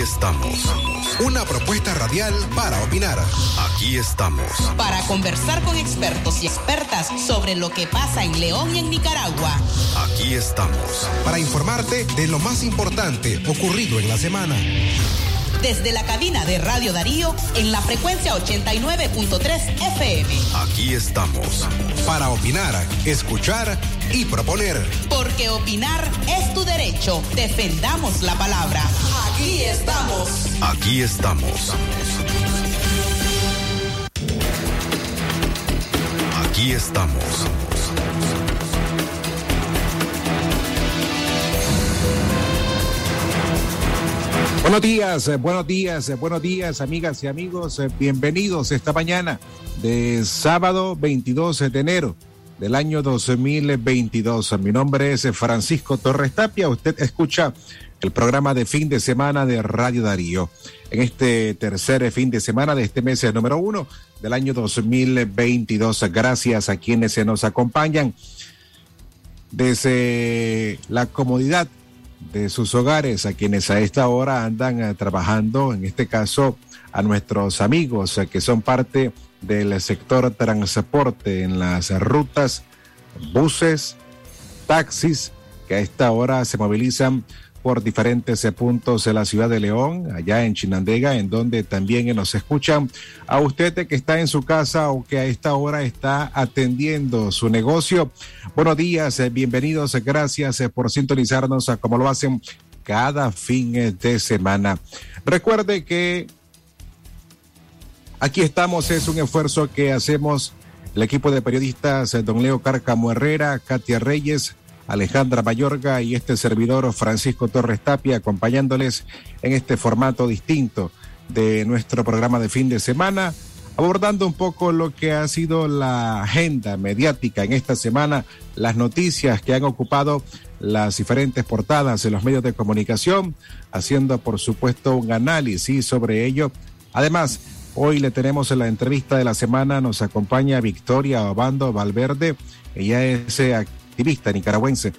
Aquí estamos. Aquí estamos. Una propuesta radial para opinar. Aquí estamos. Para conversar con expertos y expertas sobre lo que pasa en León y en Nicaragua. Aquí estamos. Para informarte de lo más importante ocurrido en la semana desde la cabina de Radio Darío en la frecuencia 89.3 FM. Aquí estamos para opinar, escuchar y proponer. Porque opinar es tu derecho. Defendamos la palabra. Aquí estamos. Aquí estamos. Aquí estamos. Buenos días, eh, buenos días, eh, buenos días, amigas y amigos. Eh, bienvenidos esta mañana de sábado 22 de enero del año 2022. Mi nombre es Francisco Torres Tapia. Usted escucha el programa de fin de semana de Radio Darío. En este tercer fin de semana de este mes número uno del año 2022. Gracias a quienes se nos acompañan desde la comodidad de sus hogares, a quienes a esta hora andan eh, trabajando, en este caso a nuestros amigos eh, que son parte del sector transporte en las rutas, buses, taxis, que a esta hora se movilizan por diferentes eh, puntos de la ciudad de León, allá en Chinandega, en donde también nos escuchan. A usted que está en su casa o que a esta hora está atendiendo su negocio, buenos días, eh, bienvenidos, gracias eh, por sintonizarnos como lo hacen cada fin de semana. Recuerde que aquí estamos, es un esfuerzo que hacemos el equipo de periodistas, don Leo Cárcamo Herrera, Katia Reyes, Alejandra Mayorga y este servidor Francisco Torres Tapia acompañándoles en este formato distinto de nuestro programa de fin de semana, abordando un poco lo que ha sido la agenda mediática en esta semana, las noticias que han ocupado las diferentes portadas de los medios de comunicación, haciendo por supuesto un análisis sobre ello. Además, hoy le tenemos en la entrevista de la semana, nos acompaña Victoria Obando Valverde, ella es activista nicaragüense,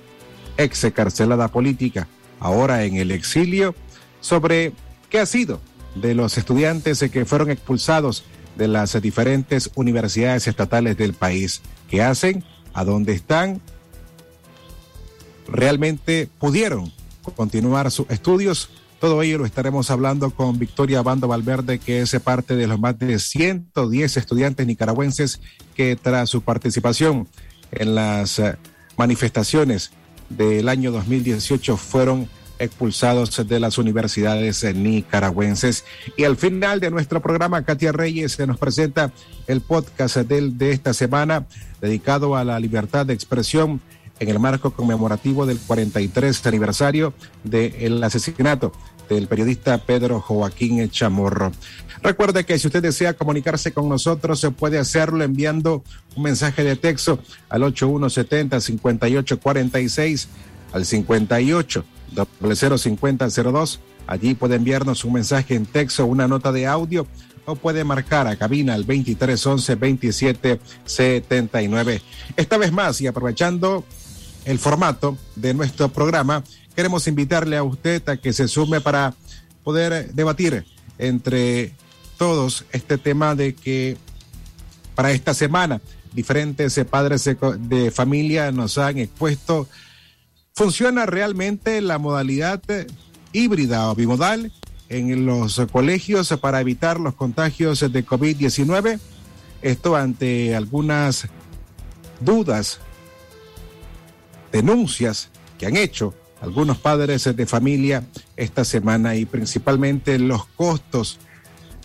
ex carcelada política, ahora en el exilio, sobre qué ha sido de los estudiantes que fueron expulsados de las diferentes universidades estatales del país. ¿Qué hacen? ¿A dónde están? ¿Realmente pudieron continuar sus estudios? Todo ello lo estaremos hablando con Victoria Bando Valverde, que es parte de los más de 110 estudiantes nicaragüenses que tras su participación en las manifestaciones del año 2018 fueron expulsados de las universidades nicaragüenses. Y al final de nuestro programa, Katia Reyes nos presenta el podcast de, de esta semana dedicado a la libertad de expresión en el marco conmemorativo del 43 aniversario del asesinato del periodista Pedro Joaquín Chamorro. Recuerde que si usted desea comunicarse con nosotros, se puede hacerlo enviando un mensaje de texto al 8170-5846 al 58 005002. Allí puede enviarnos un mensaje en texto, una nota de audio o puede marcar a cabina al 2311 2779. Esta vez más y aprovechando el formato de nuestro programa, queremos invitarle a usted a que se sume para poder debatir entre todos este tema de que para esta semana diferentes padres de familia nos han expuesto, ¿funciona realmente la modalidad híbrida o bimodal en los colegios para evitar los contagios de COVID-19? Esto ante algunas dudas, denuncias que han hecho algunos padres de familia esta semana y principalmente los costos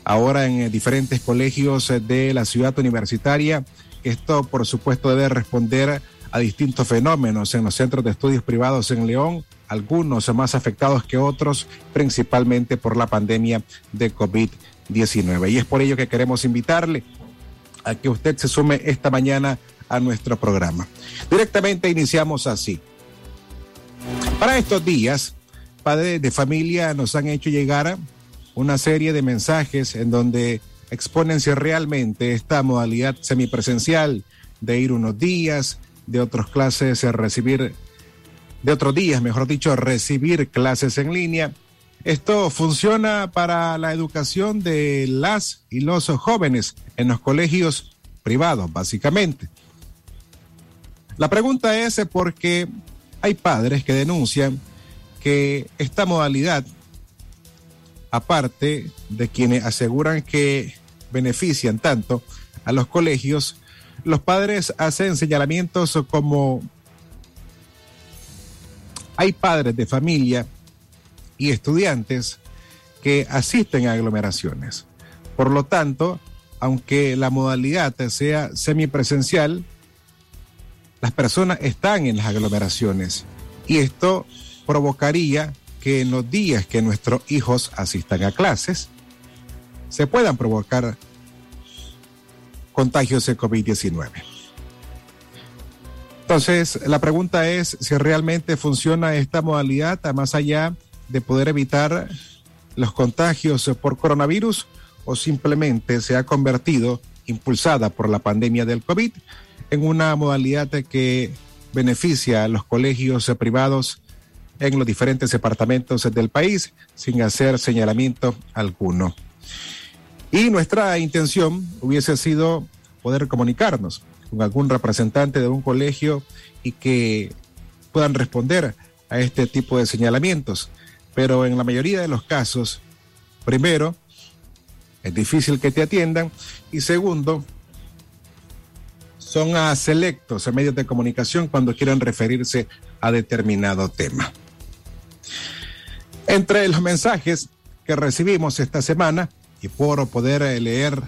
ahora en eh, diferentes colegios eh, de la ciudad universitaria. Esto, por supuesto, debe responder a distintos fenómenos en los centros de estudios privados en León, algunos más afectados que otros, principalmente por la pandemia de COVID-19. Y es por ello que queremos invitarle a que usted se sume esta mañana a nuestro programa. Directamente iniciamos así. Para estos días, padres de familia nos han hecho llegar a una serie de mensajes en donde exponen si realmente esta modalidad semipresencial de ir unos días, de otras clases, recibir de otros días, mejor dicho, recibir clases en línea. Esto funciona para la educación de las y los jóvenes en los colegios privados, básicamente. La pregunta es porque hay padres que denuncian que esta modalidad, aparte de quienes aseguran que benefician tanto a los colegios, los padres hacen señalamientos como hay padres de familia y estudiantes que asisten a aglomeraciones. Por lo tanto, aunque la modalidad sea semipresencial, las personas están en las aglomeraciones y esto provocaría que en los días que nuestros hijos asistan a clases se puedan provocar contagios de COVID-19. Entonces, la pregunta es si realmente funciona esta modalidad, más allá de poder evitar los contagios por coronavirus, o simplemente se ha convertido, impulsada por la pandemia del COVID, en una modalidad que beneficia a los colegios privados en los diferentes departamentos del país sin hacer señalamiento alguno. Y nuestra intención hubiese sido poder comunicarnos con algún representante de un colegio y que puedan responder a este tipo de señalamientos. Pero en la mayoría de los casos, primero, es difícil que te atiendan y segundo, son a selectos a medios de comunicación cuando quieran referirse a determinado tema. Entre los mensajes que recibimos esta semana, y por poder leer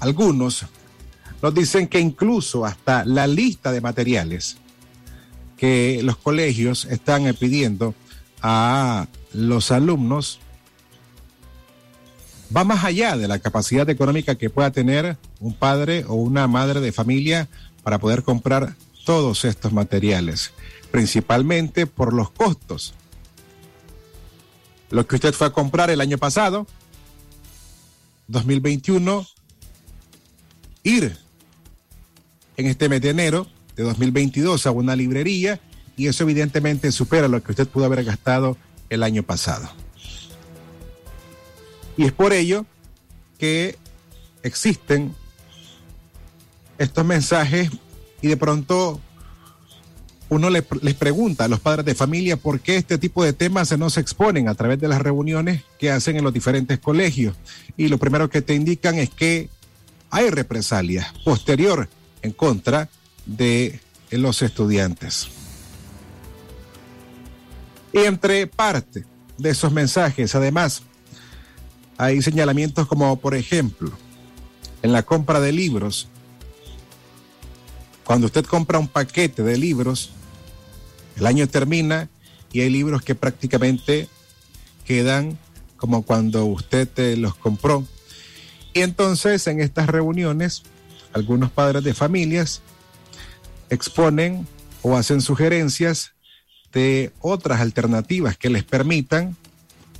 algunos, nos dicen que incluso hasta la lista de materiales que los colegios están pidiendo a los alumnos va más allá de la capacidad económica que pueda tener un padre o una madre de familia para poder comprar todos estos materiales, principalmente por los costos. Lo que usted fue a comprar el año pasado, 2021, ir en este mes de enero de 2022 a una librería y eso evidentemente supera lo que usted pudo haber gastado el año pasado. Y es por ello que existen estos mensajes y de pronto uno les pregunta a los padres de familia por qué este tipo de temas no se exponen a través de las reuniones que hacen en los diferentes colegios. Y lo primero que te indican es que hay represalias posterior en contra de los estudiantes. Y entre parte de esos mensajes, además, hay señalamientos como, por ejemplo, en la compra de libros, cuando usted compra un paquete de libros, el año termina y hay libros que prácticamente quedan como cuando usted los compró. Y entonces en estas reuniones algunos padres de familias exponen o hacen sugerencias de otras alternativas que les permitan,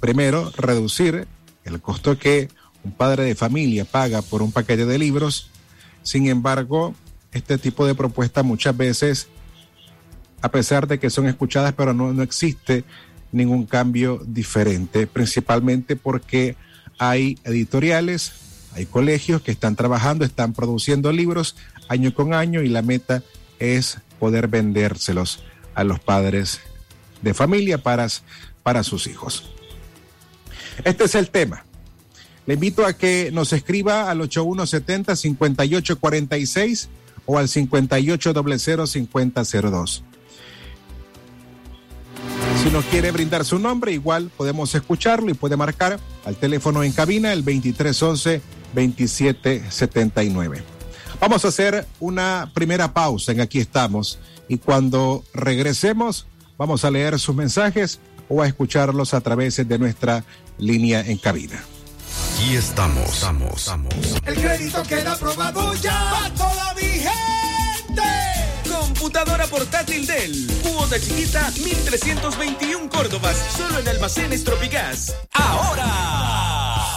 primero, reducir el costo que un padre de familia paga por un paquete de libros. Sin embargo, este tipo de propuestas muchas veces, a pesar de que son escuchadas, pero no, no existe ningún cambio diferente, principalmente porque hay editoriales, hay colegios que están trabajando, están produciendo libros año con año y la meta es poder vendérselos a los padres de familia para, para sus hijos. Este es el tema. Le invito a que nos escriba al 8170-5846 o al 5800-5002. Si nos quiere brindar su nombre, igual podemos escucharlo y puede marcar al teléfono en cabina el 2311 2779. Vamos a hacer una primera pausa en Aquí estamos y cuando regresemos vamos a leer sus mensajes o a escucharlos a través de nuestra línea en cabina. Aquí estamos, estamos, estamos. El crédito queda aprobado ya. Computadora portátil Dell. Cuota chiquita, 1321 Córdobas. Solo en almacenes Tropigás. Ahora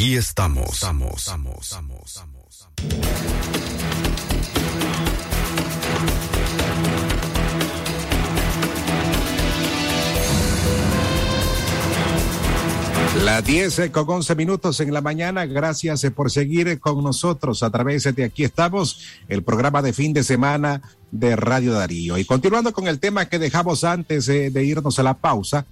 Aquí estamos. Estamos, estamos, estamos, estamos. La 10 eh, con 11 minutos en la mañana. Gracias eh, por seguir con nosotros a través de Aquí estamos, el programa de fin de semana de Radio Darío. Y continuando con el tema que dejamos antes eh, de irnos a la pausa,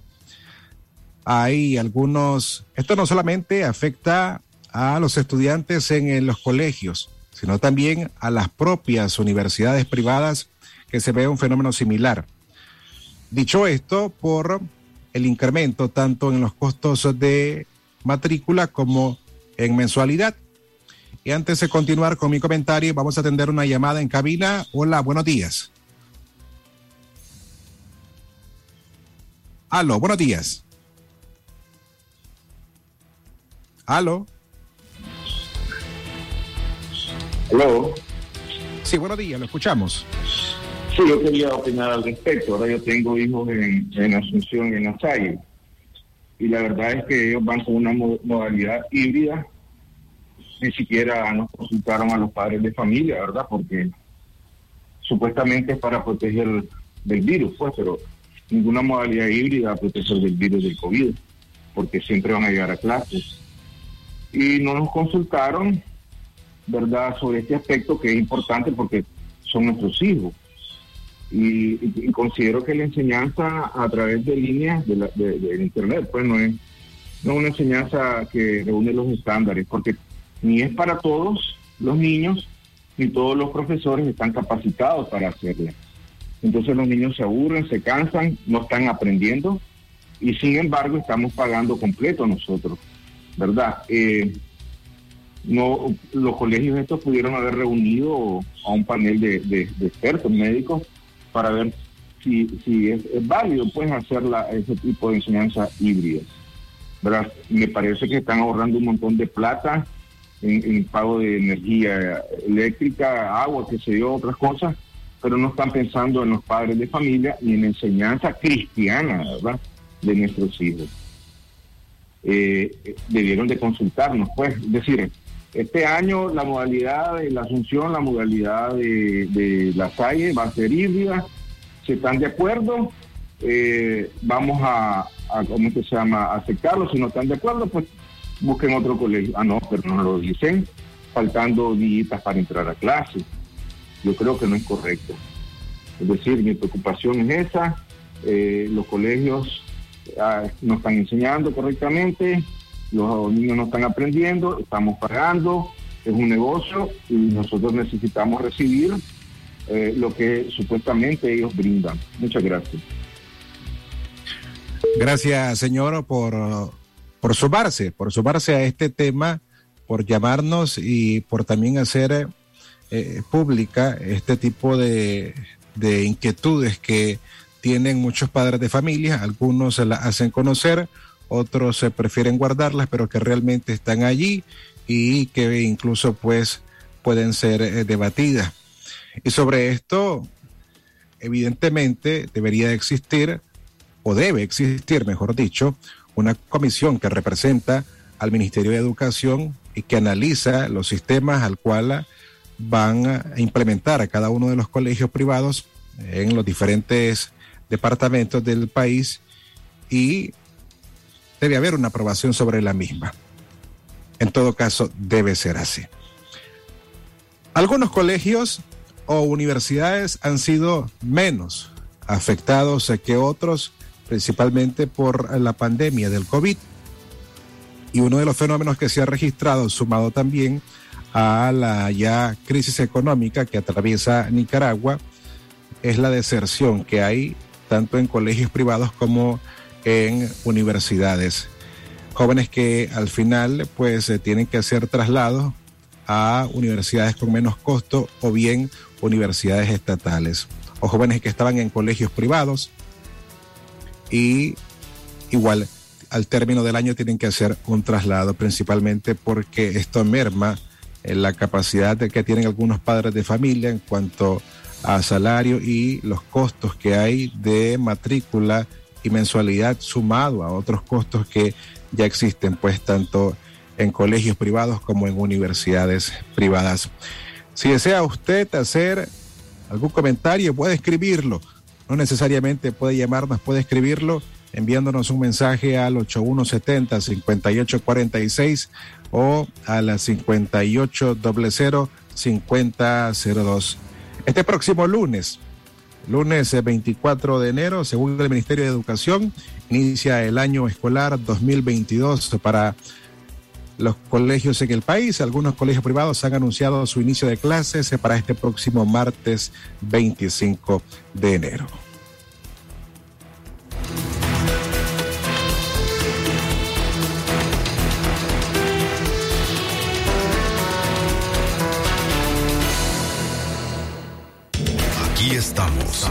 hay algunos, esto no solamente afecta a los estudiantes en, los colegios, sino también a las propias universidades privadas que se ve un fenómeno similar. Dicho esto, por el incremento tanto en los costos de matrícula como en mensualidad. Y antes de continuar con mi comentario, vamos a atender una llamada en cabina. Hola, buenos días. Aló, buenos días. Aló. Aló. Sí, buenos días, lo escuchamos. Sí, yo quería opinar al respecto. Ahora yo tengo hijos en, en Asunción y en Asalle. Y la verdad es que ellos van con una modalidad híbrida. Ni siquiera nos consultaron a los padres de familia, ¿verdad? Porque supuestamente es para proteger del virus, pues, pero ninguna modalidad híbrida proteger del virus del COVID, porque siempre van a llegar a clases y no nos consultaron, ¿verdad?, sobre este aspecto que es importante porque son nuestros hijos. Y, considero que la enseñanza a través de líneas de, Internet, pues no es, no una enseñanza que reúne los estándares, porque ni es para todos los niños, ni todos los profesores están capacitados para hacerla. Entonces los niños se aburren, se cansan, no están aprendiendo y sin embargo estamos pagando completo nosotros. ¿Verdad? Eh, no, los colegios estos pudieron haber reunido a un panel de, expertos médicos para ver si, es, válido pues hacer ese tipo de enseñanza híbrida. ¿verdad? Me parece que están ahorrando un montón de plata en, en pago de energía eléctrica, agua, que se dio, otras cosas, pero no están pensando en los padres de familia ni en enseñanza cristiana, ¿verdad? De nuestros hijos eh, debieron de consultarnos, pues, es decir, este año la modalidad de la Asunción, la modalidad de, la Salle va a ser híbrida, si están de acuerdo, eh, vamos a, ¿cómo se llama?, aceptarlo, si no están de acuerdo, pues busquen otro colegio. Ah, no, pero no lo dicen, faltando días para entrar a clase. Yo creo que no es correcto. Es decir, mi preocupación es esa, eh, los colegios no están enseñando correctamente, los niños no están aprendiendo, estamos pagando, es un negocio y nosotros necesitamos recibir eh, lo que supuestamente ellos brindan. Muchas gracias. Gracias, señor, por, por sumarse, por sumarse a este tema, por llamarnos y por también hacer eh, pública este tipo de, de inquietudes que tienen muchos padres de familia, algunos se las hacen conocer, otros se prefieren guardarlas, pero que realmente están allí y que incluso pues pueden ser eh, debatidas. Y sobre esto, evidentemente, debería existir, o debe existir, mejor dicho, una comisión que representa al Ministerio de Educación y que analiza los sistemas al cual van a implementar a cada uno de los colegios privados en los diferentes departamentos del país y debe haber una aprobación sobre la misma. En todo caso, debe ser así. Algunos colegios o universidades han sido menos afectados que otros, principalmente por la pandemia del COVID. Y uno de los fenómenos que se ha registrado, sumado también a la ya crisis económica que atraviesa Nicaragua, es la deserción que hay tanto en colegios privados como en universidades. Jóvenes que al final pues eh, tienen que hacer traslados a universidades con menos costo o bien universidades estatales. O jóvenes que estaban en colegios privados y igual al término del año tienen que hacer un traslado, principalmente porque esto merma en la capacidad que tienen algunos padres de familia en cuanto a salario y los costos que hay de matrícula y mensualidad sumado a otros costos que ya existen, pues tanto en colegios privados como en universidades privadas. Si desea usted hacer algún comentario, puede escribirlo. No necesariamente puede llamarnos, puede escribirlo enviándonos un mensaje al 8170-5846 o a la 5800-5002. Este próximo lunes, lunes 24 de enero, según el Ministerio de Educación, inicia el año escolar 2022 para los colegios en el país. Algunos colegios privados han anunciado su inicio de clases para este próximo martes 25 de enero. Estamos.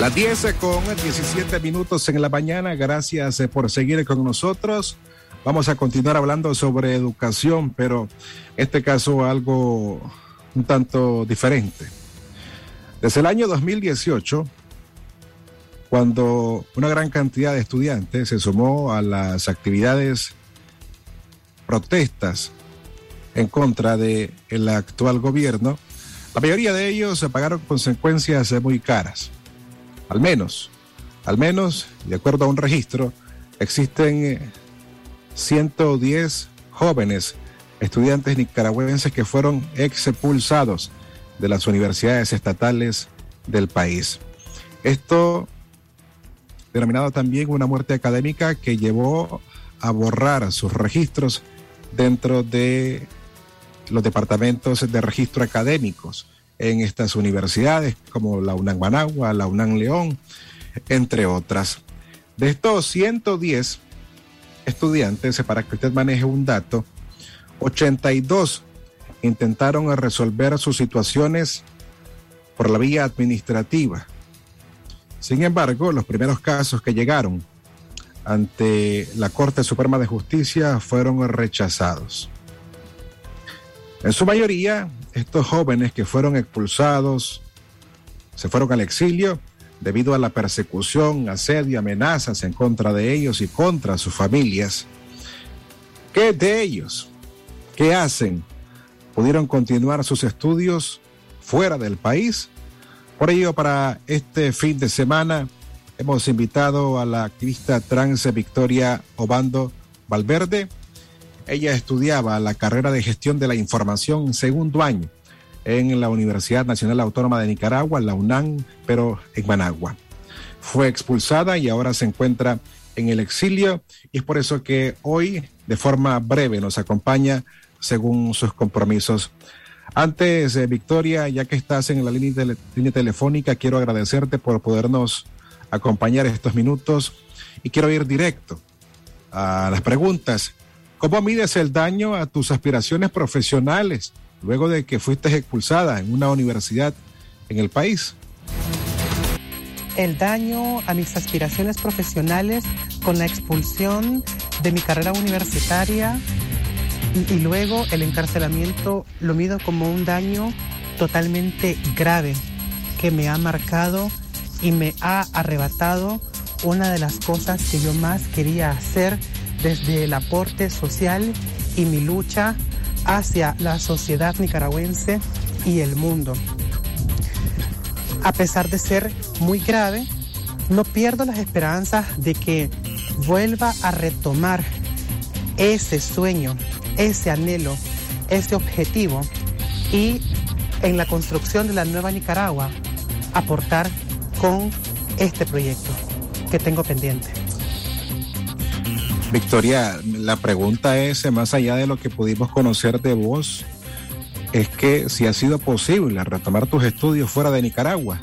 Las 10 con 17 minutos en la mañana. Gracias eh, por seguir con nosotros. Vamos a continuar hablando sobre educación, pero este caso algo un tanto diferente. Desde el año 2018, cuando una gran cantidad de estudiantes se sumó a las actividades protestas en contra del el actual gobierno, la mayoría de ellos pagaron consecuencias muy caras. Al menos, al menos, de acuerdo a un registro, existen 110 jóvenes estudiantes nicaragüenses que fueron expulsados de las universidades estatales del país. Esto denominado también una muerte académica que llevó a borrar sus registros dentro de los departamentos de registro académicos en estas universidades como la UNAM Managua, la UNAM León, entre otras. De estos 110 estudiantes, para que usted maneje un dato, 82 intentaron resolver sus situaciones por la vía administrativa. Sin embargo, los primeros casos que llegaron ante la Corte Suprema de Justicia fueron rechazados. En su mayoría, estos jóvenes que fueron expulsados se fueron al exilio debido a la persecución, asedio, amenazas en contra de ellos y contra sus familias. ¿Qué de ellos? ¿Qué hacen? ¿Pudieron continuar sus estudios fuera del país? Por ello, para este fin de semana, hemos invitado a la activista trans Victoria Obando Valverde, ella estudiaba la carrera de gestión de la información segundo año en la Universidad Nacional Autónoma de Nicaragua, la UNAM, pero en Managua. Fue expulsada y ahora se encuentra en el exilio y es por eso que hoy de forma breve nos acompaña según sus compromisos. Antes, eh, Victoria, ya que estás en la línea, línea telefónica, quiero agradecerte por podernos acompañar estos minutos y quiero ir directo a las preguntas ¿Cómo mides el daño a tus aspiraciones profesionales luego de que fuiste expulsada en una universidad en el país? El daño a mis aspiraciones profesionales con la expulsión de mi carrera universitaria y luego el encarcelamiento lo mido como un daño totalmente grave que me ha marcado y me ha arrebatado una de las cosas que yo más quería hacer desde el aporte social y mi lucha hacia la sociedad nicaragüense y el mundo. A pesar de ser muy grave, no pierdo las esperanzas de que vuelva a retomar ese sueño, ese anhelo, ese objetivo y en la construcción de la nueva Nicaragua aportar con este proyecto que tengo pendiente. Victoria, la pregunta es, más allá de lo que pudimos conocer de vos, es que si ha sido posible retomar tus estudios fuera de Nicaragua.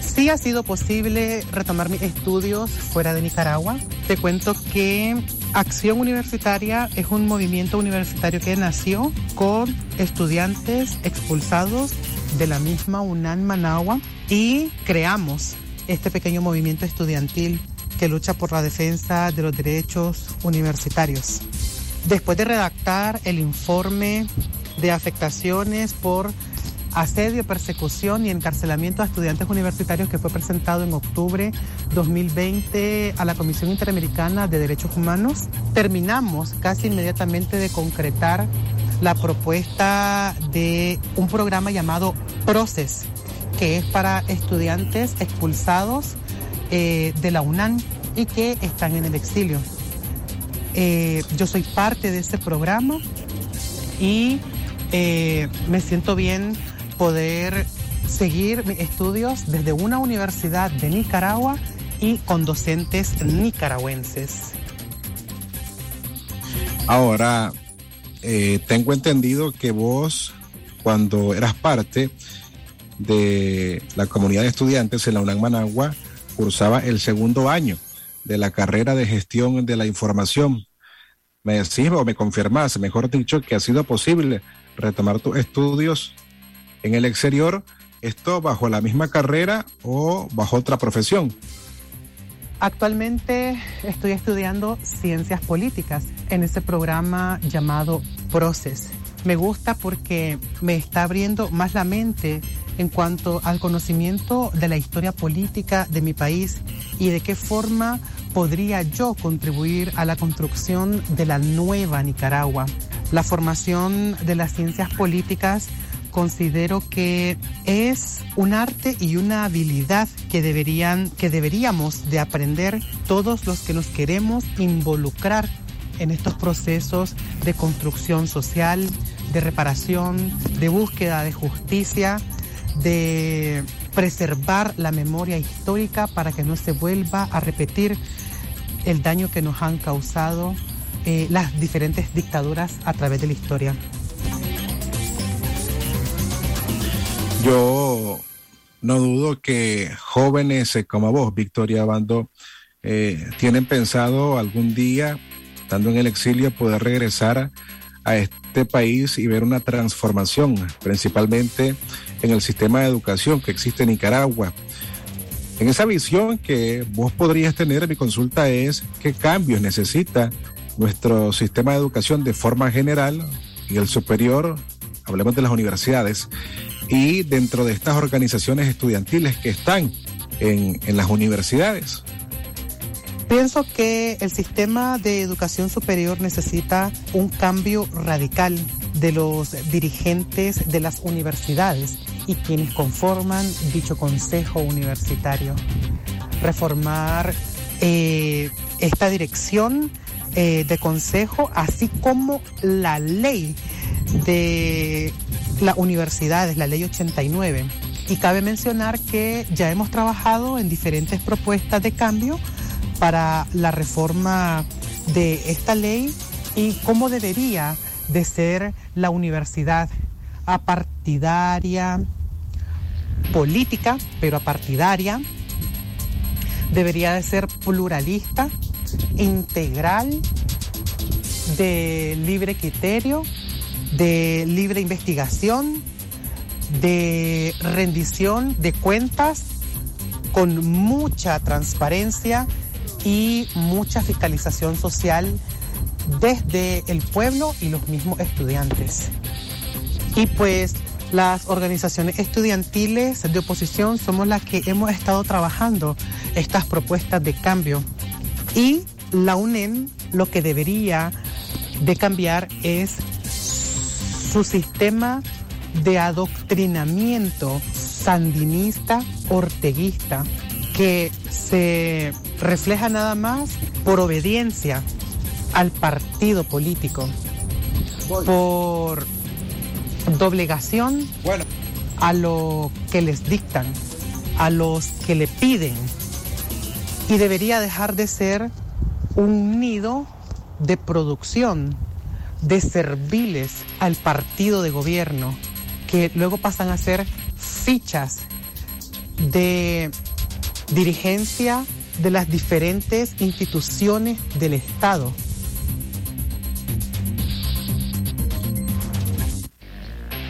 Sí ha sido posible retomar mis estudios fuera de Nicaragua. Te cuento que Acción Universitaria es un movimiento universitario que nació con estudiantes expulsados de la misma UNAM Managua y creamos este pequeño movimiento estudiantil que lucha por la defensa de los derechos universitarios. Después de redactar el informe de afectaciones por asedio, persecución y encarcelamiento a estudiantes universitarios que fue presentado en octubre 2020 a la Comisión Interamericana de Derechos Humanos. Terminamos casi inmediatamente de concretar la propuesta de un programa llamado PROCES, que es para estudiantes expulsados eh, de la UNAM y que están en el exilio. Eh, yo soy parte de ese programa y eh, me siento bien poder seguir mis estudios desde una universidad de Nicaragua y con docentes nicaragüenses. Ahora, eh, tengo entendido que vos, cuando eras parte de la comunidad de estudiantes en la UNAM Managua, cursaba el segundo año de la carrera de gestión de la información. Me decís o me confirmás, mejor dicho, que ha sido posible retomar tus estudios en el exterior, esto bajo la misma carrera o bajo otra profesión. Actualmente estoy estudiando ciencias políticas en ese programa llamado Proces. Me gusta porque me está abriendo más la mente en cuanto al conocimiento de la historia política de mi país y de qué forma podría yo contribuir a la construcción de la nueva Nicaragua. La formación de las ciencias políticas considero que es un arte y una habilidad que deberían que deberíamos de aprender todos los que nos queremos involucrar en estos procesos de construcción social, de reparación, de búsqueda de justicia, de preservar la memoria histórica para que no se vuelva a repetir el daño que nos han causado eh, las diferentes dictaduras a través de la historia. Yo no dudo que jóvenes eh, como vos, Victoria Bando, eh, tienen pensado algún día, estando en el exilio, poder regresar a este país y ver una transformación, principalmente en el sistema de educación que existe en Nicaragua. En esa visión que vos podrías tener, mi consulta es qué cambios necesita nuestro sistema de educación de forma general y el superior, hablemos de las universidades, y dentro de estas organizaciones estudiantiles que están en, en las universidades? Pienso que el sistema de educación superior necesita un cambio radical de los dirigentes de las universidades y quienes conforman dicho consejo universitario. Reformar eh, esta dirección eh, de consejo, así como la ley de las universidades, la ley 89. Y cabe mencionar que ya hemos trabajado en diferentes propuestas de cambio para la reforma de esta ley y cómo debería de ser la universidad apartidaria, política, pero apartidaria, debería de ser pluralista, integral, de libre criterio de libre investigación, de rendición de cuentas con mucha transparencia y mucha fiscalización social desde el pueblo y los mismos estudiantes. Y pues las organizaciones estudiantiles de oposición somos las que hemos estado trabajando estas propuestas de cambio. Y la UNEM lo que debería de cambiar es su sistema de adoctrinamiento sandinista, orteguista, que se refleja nada más por obediencia al partido político, por doblegación a lo que les dictan, a los que le piden. Y debería dejar de ser un nido de producción de serviles al partido de gobierno, que luego pasan a ser fichas de dirigencia de las diferentes instituciones del Estado.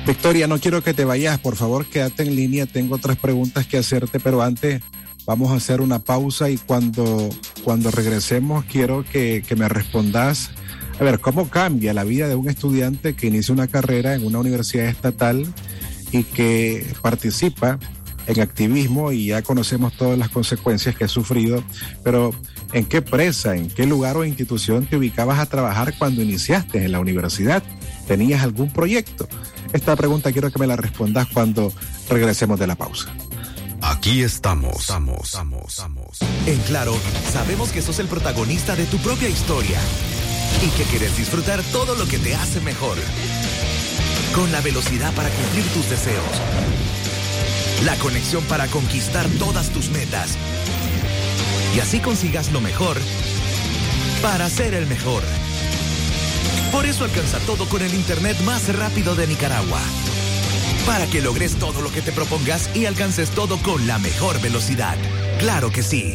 Victoria, no quiero que te vayas, por favor, quédate en línea, tengo otras preguntas que hacerte, pero antes vamos a hacer una pausa y cuando, cuando regresemos quiero que, que me respondas, a ver, ¿cómo cambia la vida de un estudiante que inicia una carrera en una universidad estatal y que participa en activismo y ya conocemos todas las consecuencias que ha sufrido, pero ¿en qué presa, en qué lugar o institución te ubicabas a trabajar cuando iniciaste en la universidad? ¿Tenías algún proyecto? Esta pregunta quiero que me la respondas cuando regresemos de la pausa. Aquí estamos. Estamos, estamos, estamos. En Claro, sabemos que sos el protagonista de tu propia historia y que quieres disfrutar todo lo que te hace mejor. Con la velocidad para cumplir tus deseos. La conexión para conquistar todas tus metas. Y así consigas lo mejor para ser el mejor. Por eso alcanza todo con el Internet más rápido de Nicaragua. Para que logres todo lo que te propongas y alcances todo con la mejor velocidad. Claro que sí.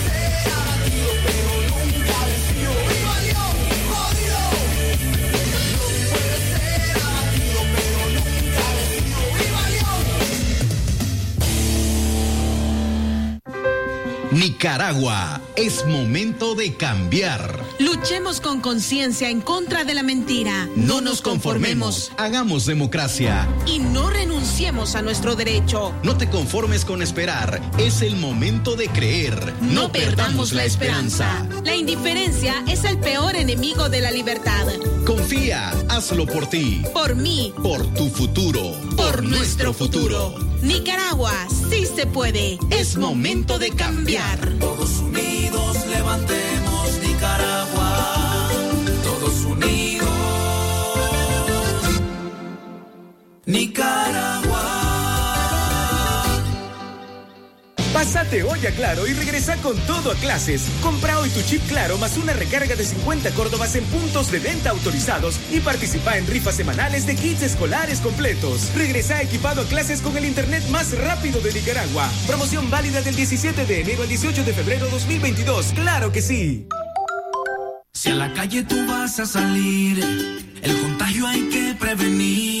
Nicaragua, es momento de cambiar. Luchemos con conciencia en contra de la mentira. No nos conformemos, hagamos democracia. Y no renunciemos a nuestro derecho. No te conformes con esperar, es el momento de creer. No, perdamos la esperanza. La indiferencia es el peor enemigo de la libertad. Confía, hazlo por ti. Por mí. Por tu futuro. Por, nuestro futuro. Nicaragua, sí se puede. Es momento de cambiar. Todos unidos levantemos Nicaragua. Todos unidos. Nicaragua. Pásate hoy a Claro y regresa con todo a clases. Compra hoy tu chip Claro más una recarga de 50 córdobas en puntos de venta autorizados y participa en rifas semanales de kits escolares completos. Regresa equipado a clases con el internet más rápido de Nicaragua. Promoción válida del 17 de enero al 18 de febrero 2022. ¡Claro que sí! Si a la calle tú vas a salir, el contagio hay que prevenir.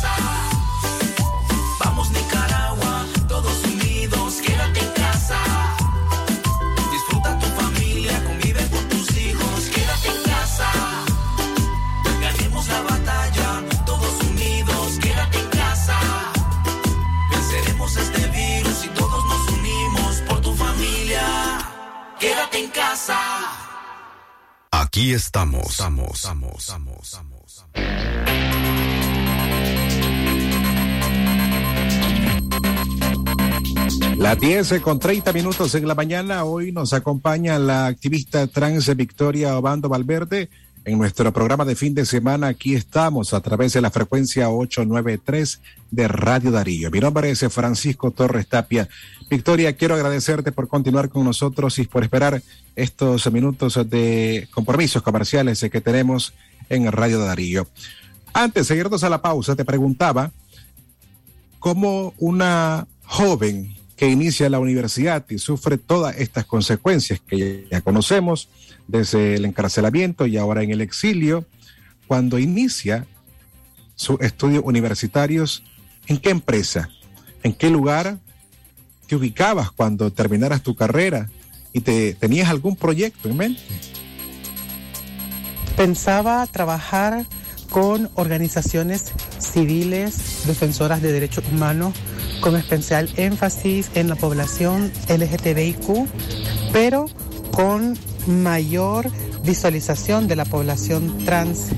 Aquí estamos. Estamos, estamos, estamos, estamos. Las 10 con 30 minutos en la mañana. Hoy nos acompaña la activista trans Victoria Obando Valverde. En nuestro programa de fin de semana. Aquí estamos a través de la frecuencia 893 de Radio Darío. Mi nombre es Francisco Torres Tapia. Victoria, quiero agradecerte por continuar con nosotros y por esperar estos minutos de compromisos comerciales que tenemos en Radio Darío. Antes de irnos a la pausa, te preguntaba cómo una joven que inicia la universidad y sufre todas estas consecuencias que ya conocemos, desde el encarcelamiento y ahora en el exilio, cuando inicia sus estudios universitarios, ¿en qué empresa? ¿En qué lugar te ubicabas cuando terminaras tu carrera? ¿Y te, tenías algún proyecto en mente? Pensaba trabajar con organizaciones civiles defensoras de derechos humanos con especial énfasis en la población LGTBIQ, pero con mayor visualización de la población trans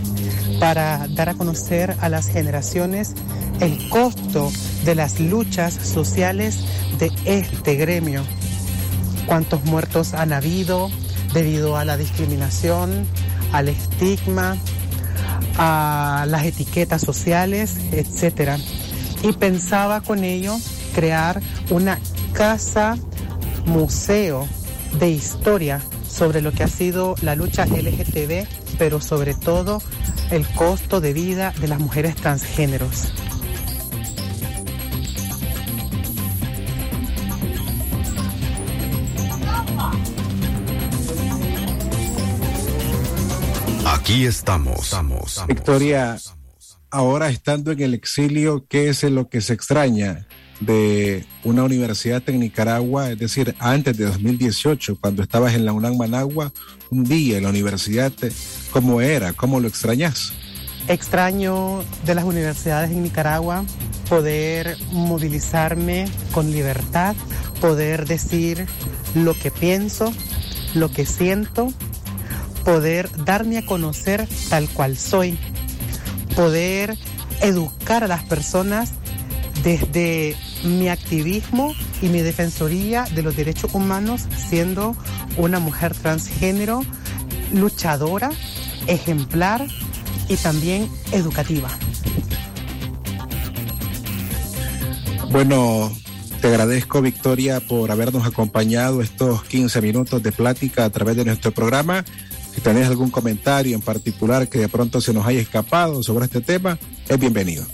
para dar a conocer a las generaciones el costo de las luchas sociales de este gremio. Cuántos muertos han habido debido a la discriminación, al estigma, a las etiquetas sociales, etcétera. Y pensaba con ello crear una casa museo de historia sobre lo que ha sido la lucha LGTB, pero sobre todo el costo de vida de las mujeres transgéneros. Aquí estamos. Victoria, ahora estando en el exilio, ¿qué es lo que se extraña de una universidad en Nicaragua, es decir, antes de 2018, cuando estabas en la UNAM Managua, un día en la universidad, ¿cómo era? ¿Cómo lo extrañas? Extraño de las universidades en Nicaragua poder movilizarme con libertad, poder decir lo que pienso, lo que siento, poder darme a conocer tal cual soy, poder educar a las personas desde mi activismo y mi defensoría de los derechos humanos siendo una mujer transgénero, luchadora, ejemplar y también educativa. Bueno, te agradezco Victoria por habernos acompañado estos 15 minutos de plática a través de nuestro programa. Si tenés algún comentario en particular que de pronto se nos haya escapado sobre este tema, es bienvenido.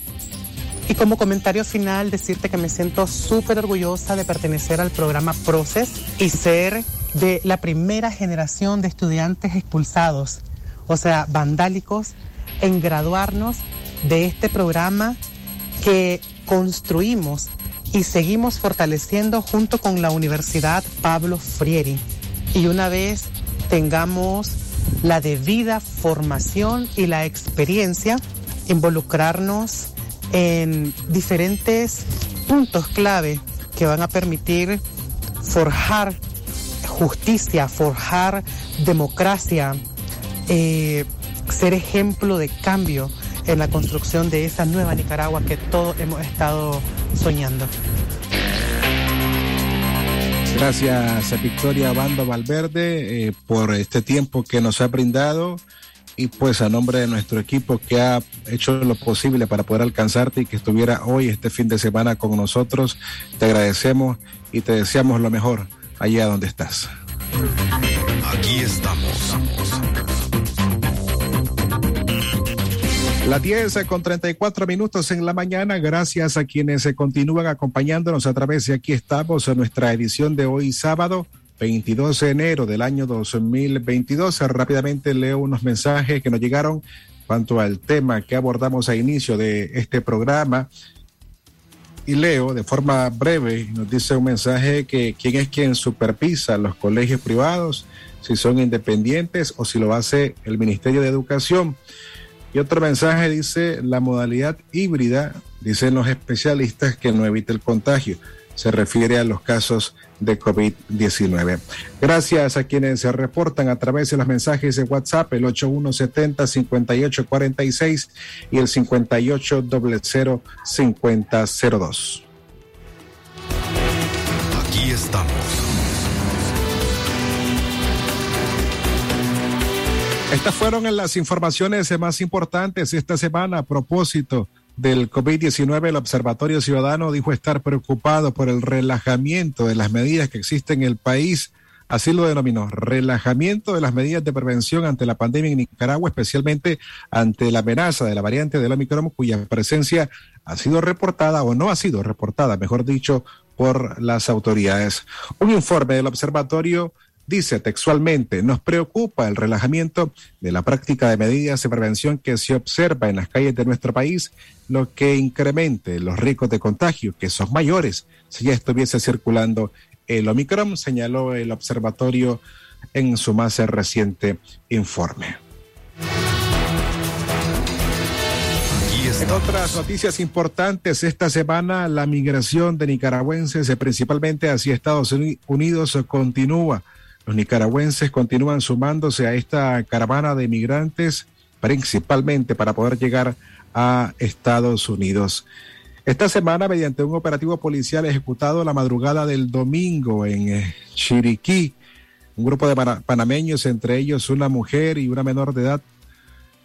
Y como comentario final, decirte que me siento súper orgullosa de pertenecer al programa Proces y ser de la primera generación de estudiantes expulsados, o sea, vandálicos, en graduarnos de este programa que construimos y seguimos fortaleciendo junto con la Universidad Pablo Frieri. Y una vez tengamos la debida formación y la experiencia, involucrarnos en diferentes puntos clave que van a permitir forjar justicia, forjar democracia, eh, ser ejemplo de cambio en la construcción de esa nueva Nicaragua que todos hemos estado soñando. Gracias a Victoria Bando Valverde eh, por este tiempo que nos ha brindado y pues a nombre de nuestro equipo que ha hecho lo posible para poder alcanzarte y que estuviera hoy, este fin de semana con nosotros, te agradecemos y te deseamos lo mejor allá donde estás. Aquí estamos. Las 10 con 34 minutos en la mañana. Gracias a quienes se continúan acompañándonos a través de aquí estamos en nuestra edición de hoy sábado 22 de enero del año 2022. Rápidamente leo unos mensajes que nos llegaron cuanto al tema que abordamos a inicio de este programa. Y leo de forma breve, nos dice un mensaje que quién es quien supervisa los colegios privados, si son independientes o si lo hace el Ministerio de Educación. Y otro mensaje dice la modalidad híbrida, dicen los especialistas que no evita el contagio. Se refiere a los casos de COVID-19. Gracias a quienes se reportan a través de los mensajes de WhatsApp, el 8170-5846 y el 5800-5002. Aquí estamos. Estas fueron las informaciones más importantes esta semana a propósito del COVID-19. El Observatorio Ciudadano dijo estar preocupado por el relajamiento de las medidas que existen en el país. Así lo denominó, relajamiento de las medidas de prevención ante la pandemia en Nicaragua, especialmente ante la amenaza de la variante del Omicron, cuya presencia ha sido reportada o no ha sido reportada, mejor dicho, por las autoridades. Un informe del observatorio Dice textualmente, nos preocupa el relajamiento de la práctica de medidas de prevención que se observa en las calles de nuestro país, lo que incremente los riesgos de contagio, que son mayores si ya estuviese circulando el Omicron, señaló el observatorio en su más reciente informe. En otras noticias importantes, esta semana la migración de nicaragüenses, principalmente hacia Estados Unidos, continúa. Los nicaragüenses continúan sumándose a esta caravana de migrantes, principalmente para poder llegar a Estados Unidos. Esta semana, mediante un operativo policial ejecutado la madrugada del domingo en eh, Chiriquí, un grupo de panameños, entre ellos una mujer y una menor de edad,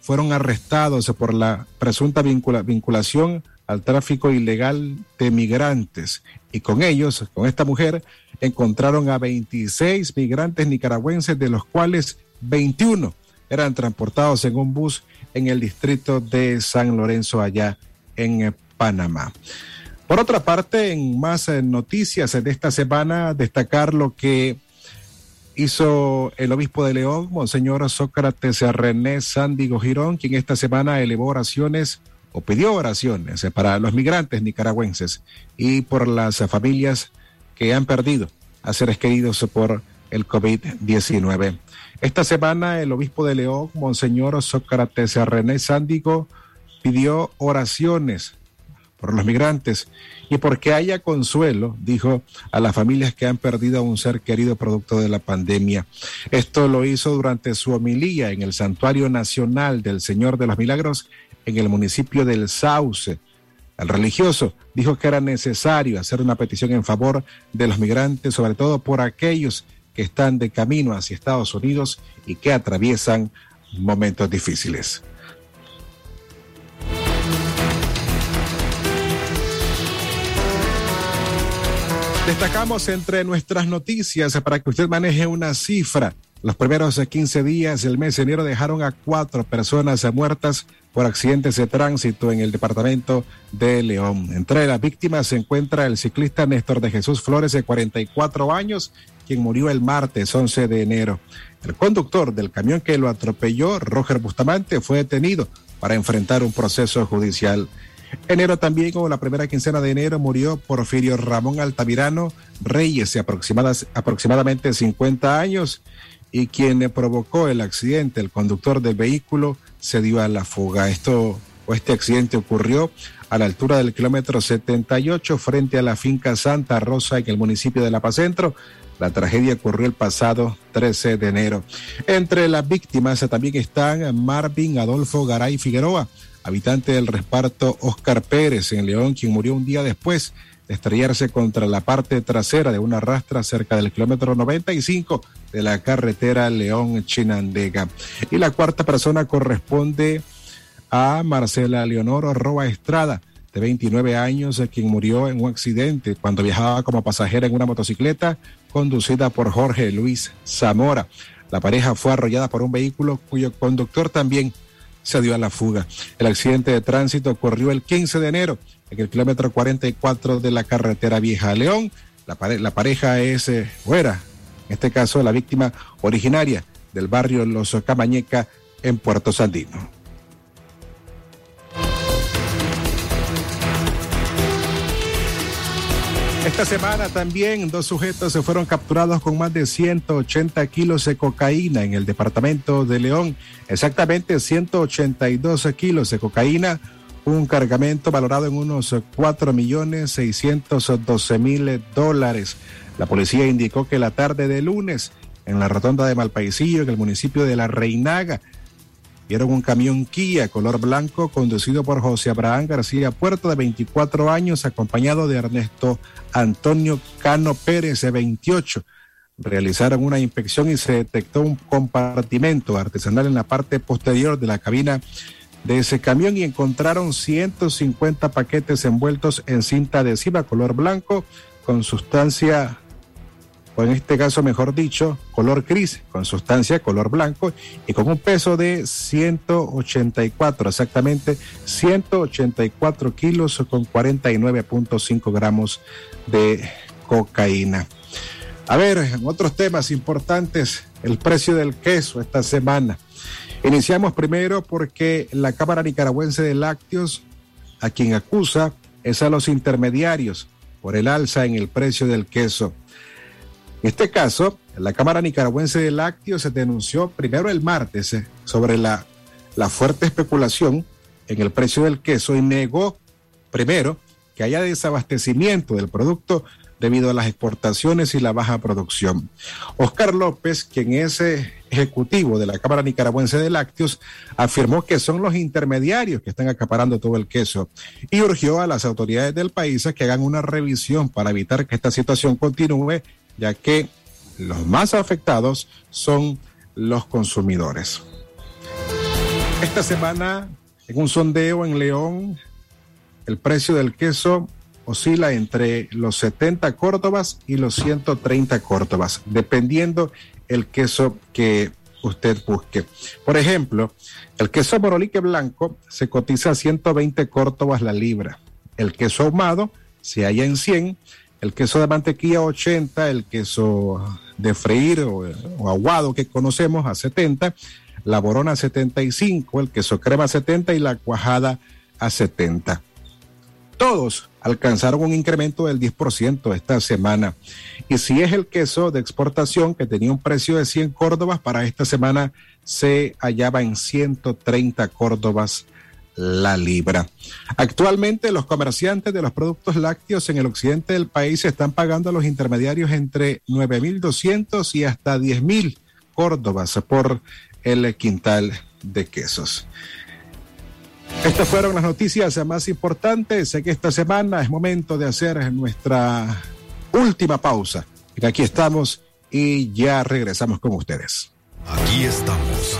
fueron arrestados por la presunta vinculación al tráfico ilegal de migrantes. Y con ellos, con esta mujer, encontraron a 26 migrantes nicaragüenses, de los cuales 21 eran transportados en un bus en el distrito de San Lorenzo, allá en eh, Panamá. Por otra parte, en más eh, noticias de esta semana, destacar lo que hizo el obispo de León, Monseñor Sócrates René Sándigo Girón, quien esta semana elevó oraciones o pidió oraciones eh, para los migrantes nicaragüenses y por las familias que han perdido a seres queridos por el COVID-19. Esta semana el obispo de León, Monseñor Sócrates René Sándigo, pidió oraciones por los migrantes y porque haya consuelo, dijo, a las familias que han perdido a un ser querido producto de la pandemia. Esto lo hizo durante su homilía en el Santuario Nacional del Señor de los Milagros en el municipio del Sauce, el religioso dijo que era necesario hacer una petición en favor de los migrantes, sobre todo por aquellos que están de camino hacia Estados Unidos y que atraviesan momentos difíciles. Destacamos entre nuestras noticias para que usted maneje una cifra. Los primeros 15 días del mes de enero dejaron a cuatro personas muertas por accidentes de tránsito en el departamento de León. Entre las víctimas se encuentra el ciclista Néstor de Jesús Flores, de 44 años, quien murió el martes 11 de enero. El conductor del camión que lo atropelló, Roger Bustamante, fue detenido para enfrentar un proceso judicial. Enero también, como la primera quincena de enero, murió Porfirio Ramón Altamirano Reyes, de aproximadamente 50 años, y quien provocó el accidente, el conductor del vehículo, se dio a la fuga. Esto o este accidente ocurrió a la altura del kilómetro 78 frente a la finca Santa Rosa en el municipio de La Paz Centro. La tragedia ocurrió el pasado 13 de enero. Entre las víctimas también están Marvin Adolfo Garay Figueroa, habitante del reparto Oscar Pérez en León, quien murió un día después de estrellarse contra la parte trasera de una rastra cerca del kilómetro 95 de la carretera León-Chinandega. Y la cuarta persona corresponde a Marcela Leonor Roa Estrada, de 29 años, quien murió en un accidente cuando viajaba como pasajera en una motocicleta conducida por Jorge Luis Zamora. La pareja fue arrollada por un vehículo cuyo conductor también se dio a la fuga. El accidente de tránsito ocurrió el 15 de enero en el kilómetro 44 de la carretera Vieja León. La, la pareja es eh, fuera, en este caso la víctima originaria del barrio Los Camañeca en Puerto Sandino. Esta semana también dos sujetos se fueron capturados con más de 180 kilos de cocaína en el departamento de León. Exactamente 182 kilos de cocaína, un cargamento valorado en unos 4 millones 612 mil dólares. La policía indicó que la tarde de lunes, en la rotonda de Malpaisillo, en el municipio de La Reinaga, vieron un camión Kia color blanco conducido por José Abraham García Puerto de 24 años, acompañado de Ernesto Antonio Cano Pérez de 28. realizaron una inspección y se detectó un compartimento artesanal en la parte posterior de la cabina de ese camión y encontraron 150 paquetes envueltos en cinta adhesiva color blanco con sustancia, o en este caso mejor dicho, color gris, con sustancia color blanco y con un peso de 184, exactamente 184 kilos con 49.5 gramos de cocaína. A ver, otros temas importantes, el precio del queso esta semana. Iniciamos primero porque la Cámara Nicaragüense de Lácteos, a quien acusa, es a los intermediarios por el alza en el precio del queso. En este caso, la Cámara Nicaragüense de Lácteos se denunció primero el martes sobre la, la fuerte especulación en el precio del queso y negó primero que haya desabastecimiento del producto debido a las exportaciones y la baja producción. Oscar López, quien es eh, ejecutivo de la Cámara Nicaragüense de Lácteos, afirmó que son los intermediarios que están acaparando todo el queso y urgió a las autoridades del país a que hagan una revisión para evitar que esta situación continúe, ya que los más afectados son los consumidores. Esta semana, en un sondeo en León, el precio del queso oscila entre los 70 córdobas y los 130 córdobas, dependiendo el queso que usted busque. Por ejemplo, el queso morolique blanco se cotiza a 120 córdobas la libra. El queso ahumado se halla en 100, el queso de mantequilla 80, el queso de freír o, o aguado que conocemos a 70, la borona 75, el queso crema 70 y la cuajada a 70. Todos alcanzaron un incremento del 10% esta semana. Y si es el queso de exportación que tenía un precio de 100 córdobas, para esta semana se hallaba en 130 córdobas la libra. Actualmente los comerciantes de los productos lácteos en el occidente del país están pagando a los intermediarios entre 9.200 y hasta 10.000 córdobas por el quintal de quesos. Estas fueron las noticias más importantes. Sé que esta semana es momento de hacer nuestra última pausa. Aquí estamos y ya regresamos con ustedes. Aquí estamos.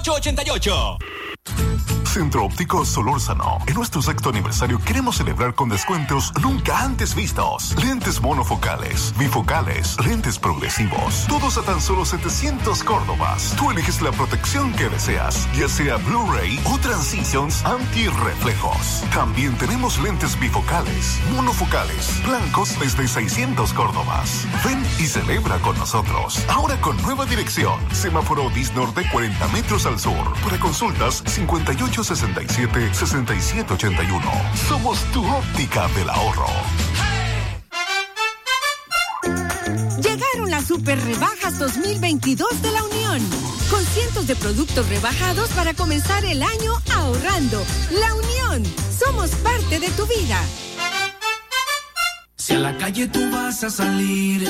8888. Centro Óptico Solórzano. En nuestro sexto aniversario queremos celebrar con descuentos nunca antes vistos. Lentes monofocales, bifocales, lentes progresivos. Todos a tan solo 700 córdobas. Tú eliges la protección que deseas, ya sea Blu-ray o Transitions antirreflejos. También tenemos lentes bifocales, monofocales, blancos desde 600 córdobas. Ven y celebra con nosotros. Ahora con nueva dirección. Semáforo Dis Norte 40 metros al sur. Para consultas 58 6781 Somos tu óptica del ahorro. Llegaron las super rebajas 2022 de la Unión. Con cientos de productos rebajados para comenzar el año ahorrando. La Unión. Somos parte de tu vida. Si a la calle tú vas a salir,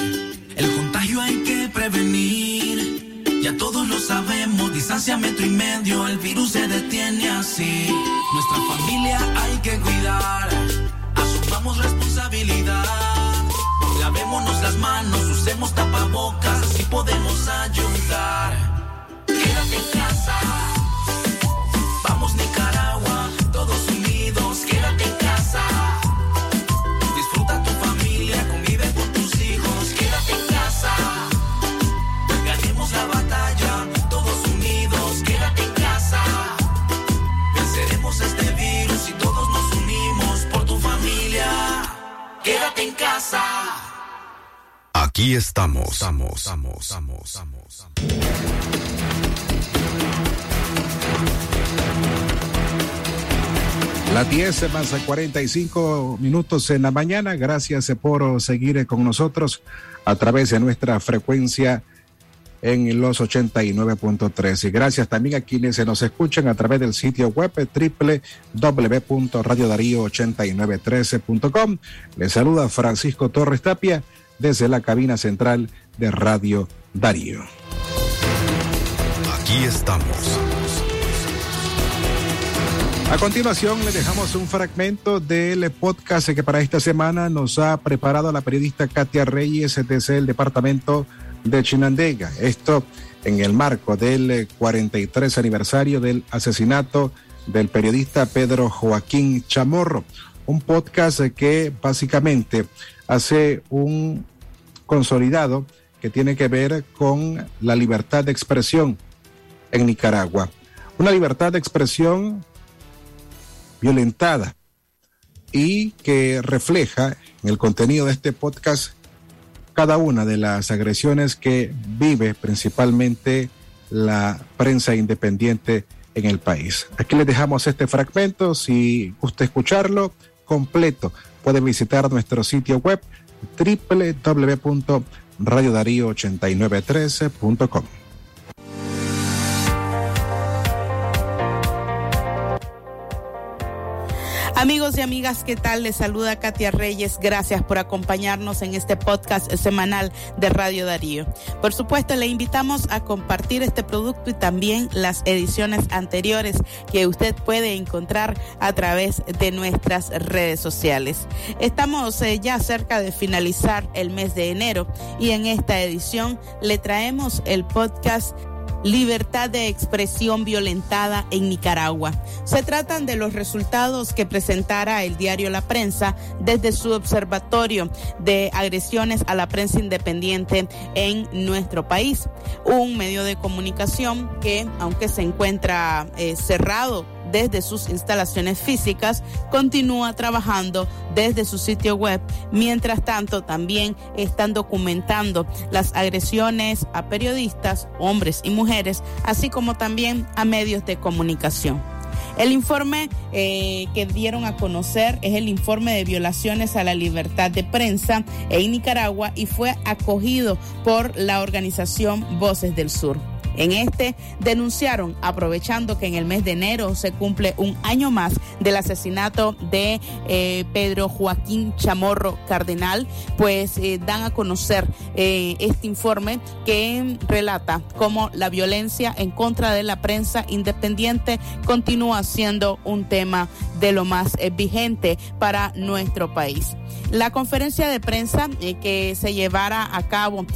el contagio hay que prevenir. Ya todos lo sabemos, distancia metro y medio, el virus se detiene así. Nuestra familia hay que cuidar, asumamos responsabilidad. Lavémonos las manos, usemos tapabocas, así podemos ayudar. Aquí estamos. Estamos, estamos, estamos, estamos. Las 10 más 45 minutos en la mañana. Gracias por seguir con nosotros a través de nuestra frecuencia en los 89.3. Y gracias también a quienes se nos escuchan a través del sitio web www.radiodarío8913.com. Les saluda Francisco Torres Tapia desde la cabina central de Radio Darío. Aquí estamos. A continuación le dejamos un fragmento del podcast que para esta semana nos ha preparado la periodista Katia Reyes desde el departamento de Chinandega. Esto en el marco del 43 aniversario del asesinato del periodista Pedro Joaquín Chamorro. Un podcast que básicamente hace un consolidado que tiene que ver con la libertad de expresión en Nicaragua. Una libertad de expresión violentada y que refleja en el contenido de este podcast cada una de las agresiones que vive principalmente la prensa independiente en el país. Aquí les dejamos este fragmento. Si gusta escucharlo completo, puede visitar nuestro sitio web www.radiodarío8913.com. Amigos y amigas, ¿qué tal? Les saluda Katia Reyes. Gracias por acompañarnos en este podcast semanal de Radio Darío. Por supuesto, le invitamos a compartir este producto y también las ediciones anteriores que usted puede encontrar a través de nuestras redes sociales. Estamos eh, ya cerca de finalizar el mes de enero y en esta edición le traemos el podcast libertad de expresión violentada en Nicaragua. Se tratan de los resultados que presentara el diario La Prensa desde su observatorio de agresiones a la prensa independiente en nuestro país. Un medio de comunicación que, aunque se encuentra eh, cerrado desde sus instalaciones físicas, continúa trabajando desde su sitio web. Mientras tanto, también están documentando las agresiones a periodistas, hombres y mujeres, así como también a medios de comunicación. El informe eh, que dieron a conocer es el informe de violaciones a la libertad de prensa en Nicaragua y fue acogido por la organización Voces del Sur. En este denunciaron, aprovechando que en el mes de enero se cumple un año más del asesinato de eh, Pedro Joaquín Chamorro Cardenal, pues eh, dan a conocer eh, este informe que relata cómo la violencia en contra de la prensa independiente continúa siendo un tema de lo más vigente para nuestro país. La conferencia de prensa que se llevara a cabo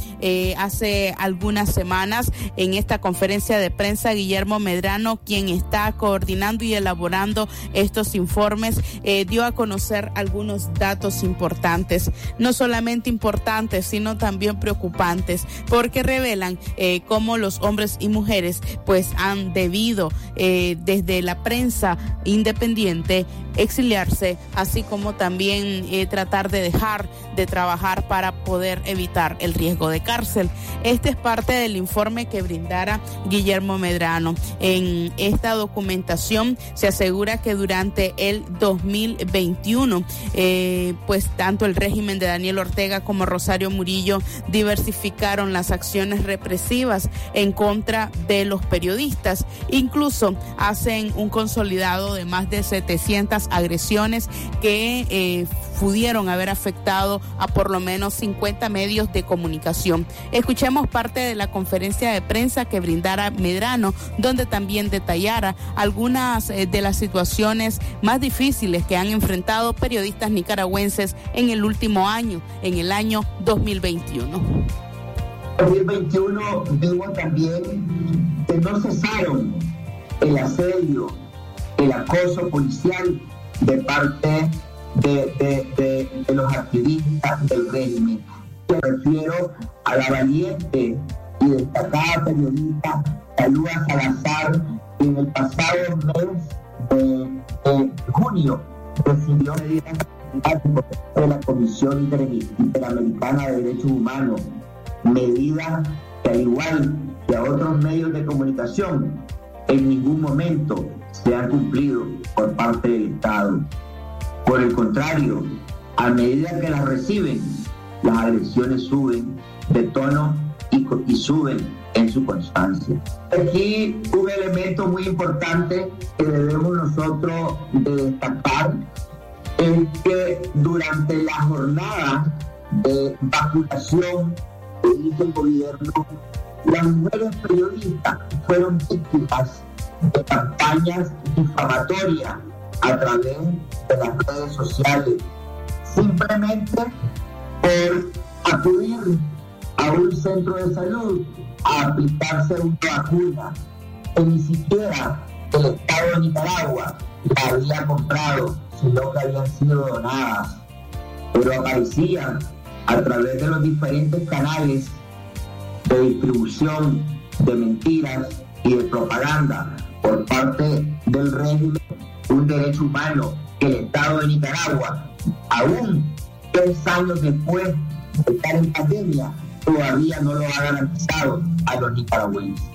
hace algunas semanas en este esta conferencia de prensa, Guillermo Medrano, quien está coordinando y elaborando estos informes, eh, dio a conocer algunos datos importantes, no solamente importantes, sino también preocupantes, porque revelan eh, cómo los hombres y mujeres pues han debido eh, desde la prensa independiente exiliarse, así como también tratar de dejar de trabajar para poder evitar el riesgo de cárcel. Este es parte del informe que brinda Guillermo Medrano. En esta documentación se asegura que durante el 2021, eh, pues tanto el régimen de Daniel Ortega como Rosario Murillo diversificaron las acciones represivas en contra de los periodistas. Incluso hacen un consolidado de más de 700 agresiones que eh, pudieron haber afectado a por lo menos 50 medios de comunicación. Escuchemos parte de la conferencia de prensa que brindara Medrano, donde también detallara algunas eh, de las situaciones más difíciles que han enfrentado periodistas nicaragüenses en el último año, en el año 2021. 2021 vimos también que no cesaron el asedio, el acoso policial de parte de, los activistas del régimen. Me refiero a la valiente y destacada periodista Salúa Salazar, que en el pasado mes de, junio recibió medidas de la Comisión Interamericana de Derechos Humanos, medidas que al igual que a otros medios de comunicación, en ningún momento se han cumplido por parte del Estado. Por el contrario, a medida que las reciben, las agresiones suben de tono y, suben en su constancia. Aquí un elemento muy importante que debemos nosotros de destacar es que durante la jornada de vacunación que hizo gobierno, las mujeres periodistas fueron víctimas de campañas difamatorias a través de las redes sociales, simplemente por acudir un centro de salud a aplicarse una vacuna. Que ni siquiera el Estado de Nicaragua la había comprado, sino que habían sido donadas, pero aparecían a través de los diferentes canales de distribución de mentiras y de propaganda por parte del régimen un derecho humano que el Estado de Nicaragua, aún tres años después de estar en pandemia, todavía no lo ha garantizado a los nicaragüenses.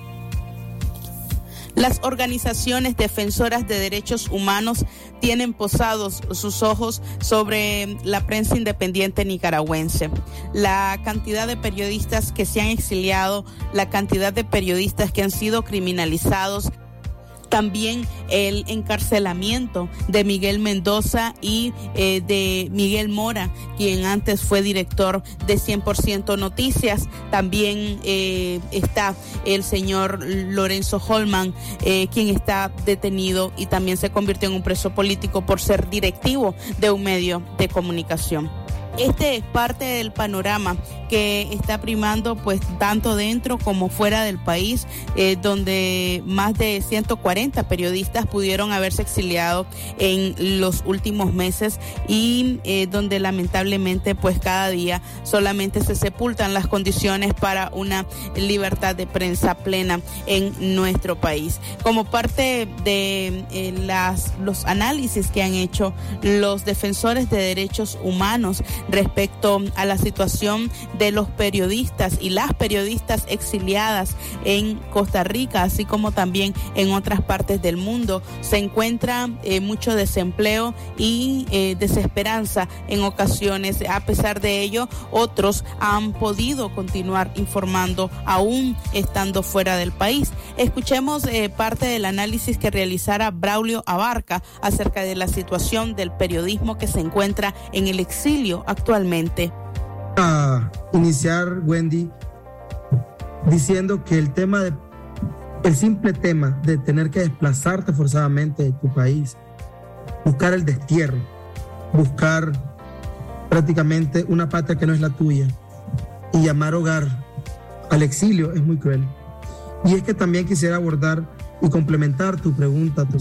Las organizaciones defensoras de derechos humanos tienen posados sus ojos sobre la prensa independiente nicaragüense. La cantidad de periodistas que se han exiliado, la cantidad de periodistas que han sido criminalizados, también el encarcelamiento de Miguel Mendoza y eh, de Miguel Mora, quien antes fue director de 100% Noticias. También eh, está el señor Lorenzo Holman, eh, quien está detenido y también se convirtió en un preso político por ser directivo de un medio de comunicación. Este es parte del panorama que está primando pues tanto dentro como fuera del país, eh, donde más de 140 periodistas pudieron haberse exiliado en los últimos meses y eh, donde lamentablemente pues cada día solamente se sepultan las condiciones para una libertad de prensa plena en nuestro país. Como parte de eh, las, los análisis que han hecho los defensores de derechos humanos, respecto a la situación de los periodistas y las periodistas exiliadas en Costa Rica, así como también en otras partes del mundo. Se encuentra eh, mucho desempleo y eh, desesperanza en ocasiones. A pesar de ello, otros han podido continuar informando aún estando fuera del país. Escuchemos eh, parte del análisis que realizara Braulio Abarca acerca de la situación del periodismo que se encuentra en el exilio actualmente. A iniciar, Wendy, diciendo que el tema de el simple tema de tener que desplazarte forzadamente de tu país, buscar el destierro, buscar prácticamente una patria que no es la tuya y llamar hogar al exilio es muy cruel. Y es que también quisiera abordar y complementar tu pregunta, tu,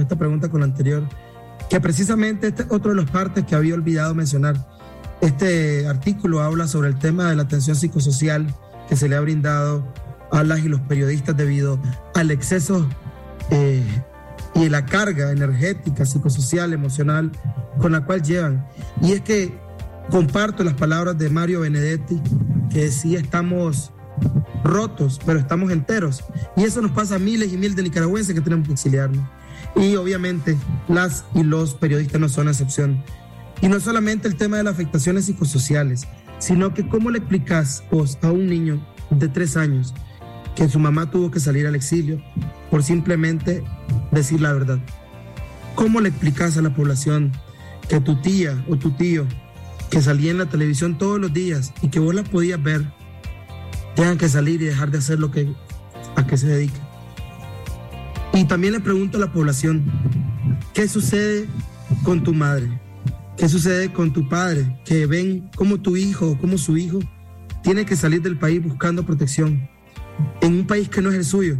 esta pregunta con la anterior, que precisamente este es otro de los partes que había olvidado mencionar este artículo habla sobre el tema de la atención psicosocial que se le ha brindado a las y los periodistas debido al exceso eh, y la carga energética, psicosocial, emocional con la cual llevan. Y es que comparto las palabras de Mario Benedetti, que sí estamos rotos, pero estamos enteros. Y eso nos pasa a miles y miles de nicaragüenses que tenemos que exiliarnos. Y obviamente las y los periodistas no son excepción. Y no solamente el tema de las afectaciones psicosociales, sino que cómo le explicas a un niño de tres años que su mamá tuvo que salir al exilio por simplemente decir la verdad. ¿Cómo le explicas a la población que tu tía o tu tío que salía en la televisión todos los días y que vos la podías ver, tengan que salir y dejar de hacer lo que a qué se dedica. Y también le pregunto a la población, ¿qué sucede con tu madre? ¿Qué sucede con tu padre? Que ven como tu hijo o como su hijo tiene que salir del país buscando protección en un país que no es el suyo.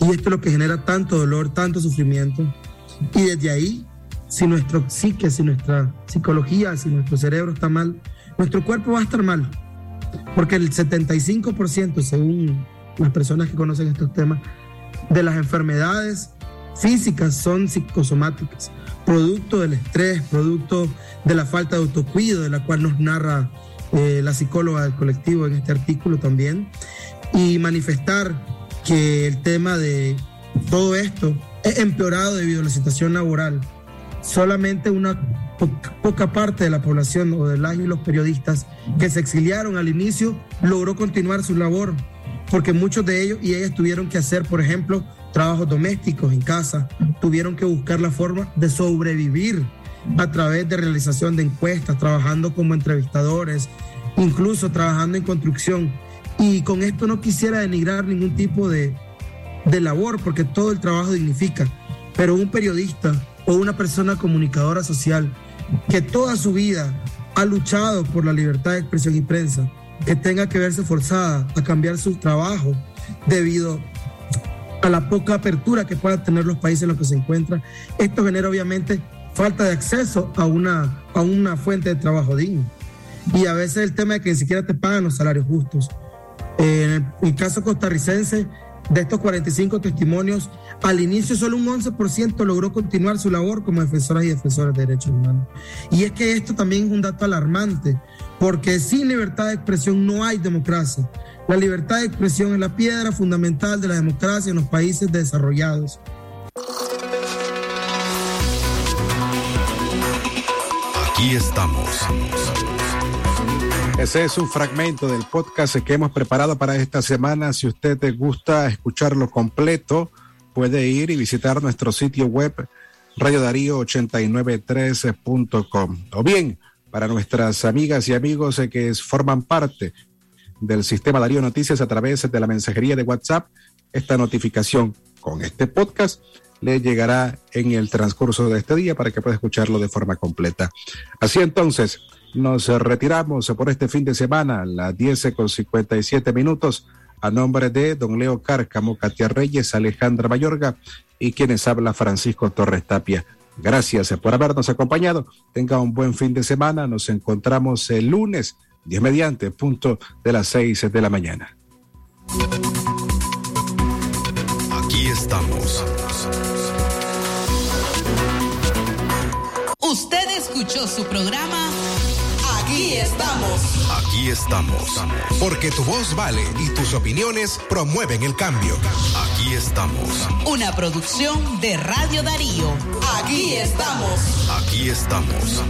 Y esto es lo que genera tanto dolor, tanto sufrimiento. Y desde ahí, si nuestro psique, si nuestra psicología, si nuestro cerebro está mal, nuestro cuerpo va a estar mal. Porque el 75%, según las personas que conocen estos temas, de las enfermedades físicas son psicosomáticas, producto del estrés, producto de la falta de autocuido, de la cual nos narra eh, la psicóloga del colectivo en este artículo también, y manifestar que el tema de todo esto es empeorado debido a la situación laboral. Solamente una poca parte de la población o de las y los periodistas que se exiliaron al inicio logró continuar su labor, porque muchos de ellos y ellas tuvieron que hacer, por ejemplo, trabajos domésticos en casa, tuvieron que buscar la forma de sobrevivir a través de realización de encuestas, trabajando como entrevistadores, incluso trabajando en construcción. Y con esto no quisiera denigrar ningún tipo de, de labor, porque todo el trabajo dignifica, pero un periodista o una persona comunicadora social que toda su vida ha luchado por la libertad de expresión y prensa, que tenga que verse forzada a cambiar su trabajo debido a la poca apertura que puedan tener los países en los que se encuentran. Esto genera obviamente falta de acceso a una, a una fuente de trabajo digno. Y a veces el tema de que ni siquiera te pagan los salarios justos. En el, caso costarricense, de estos 45 testimonios, al inicio solo un 11% logró continuar su labor como defensoras y defensores de derechos humanos. Y es que esto también es un dato alarmante, porque sin libertad de expresión no hay democracia. La libertad de expresión es la piedra fundamental de la democracia en los países desarrollados. Aquí estamos. Ese es un fragmento del podcast que hemos preparado para esta semana. Si usted te gusta escucharlo completo, puede ir y visitar nuestro sitio web radiodarío893.com. O bien, para nuestras amigas y amigos que forman parte del sistema Darío Noticias a través de la mensajería de WhatsApp, esta notificación con este podcast le llegará en el transcurso de este día para que pueda escucharlo de forma completa. Así entonces, nos retiramos por este fin de semana las 10 con 57 minutos a nombre de don Leo Cárcamo, Katia Reyes, Alejandra Mayorga y quienes habla Francisco Torres Tapia. Gracias por habernos acompañado. Tenga un buen fin de semana. Nos encontramos el lunes, 10 mediante, punto de las 6 de la mañana. Aquí estamos. Usted escuchó su programa Aquí estamos. Aquí estamos. Porque tu voz vale y tus opiniones promueven el cambio. Aquí estamos. Una producción de Radio Darío. Aquí estamos. Aquí estamos.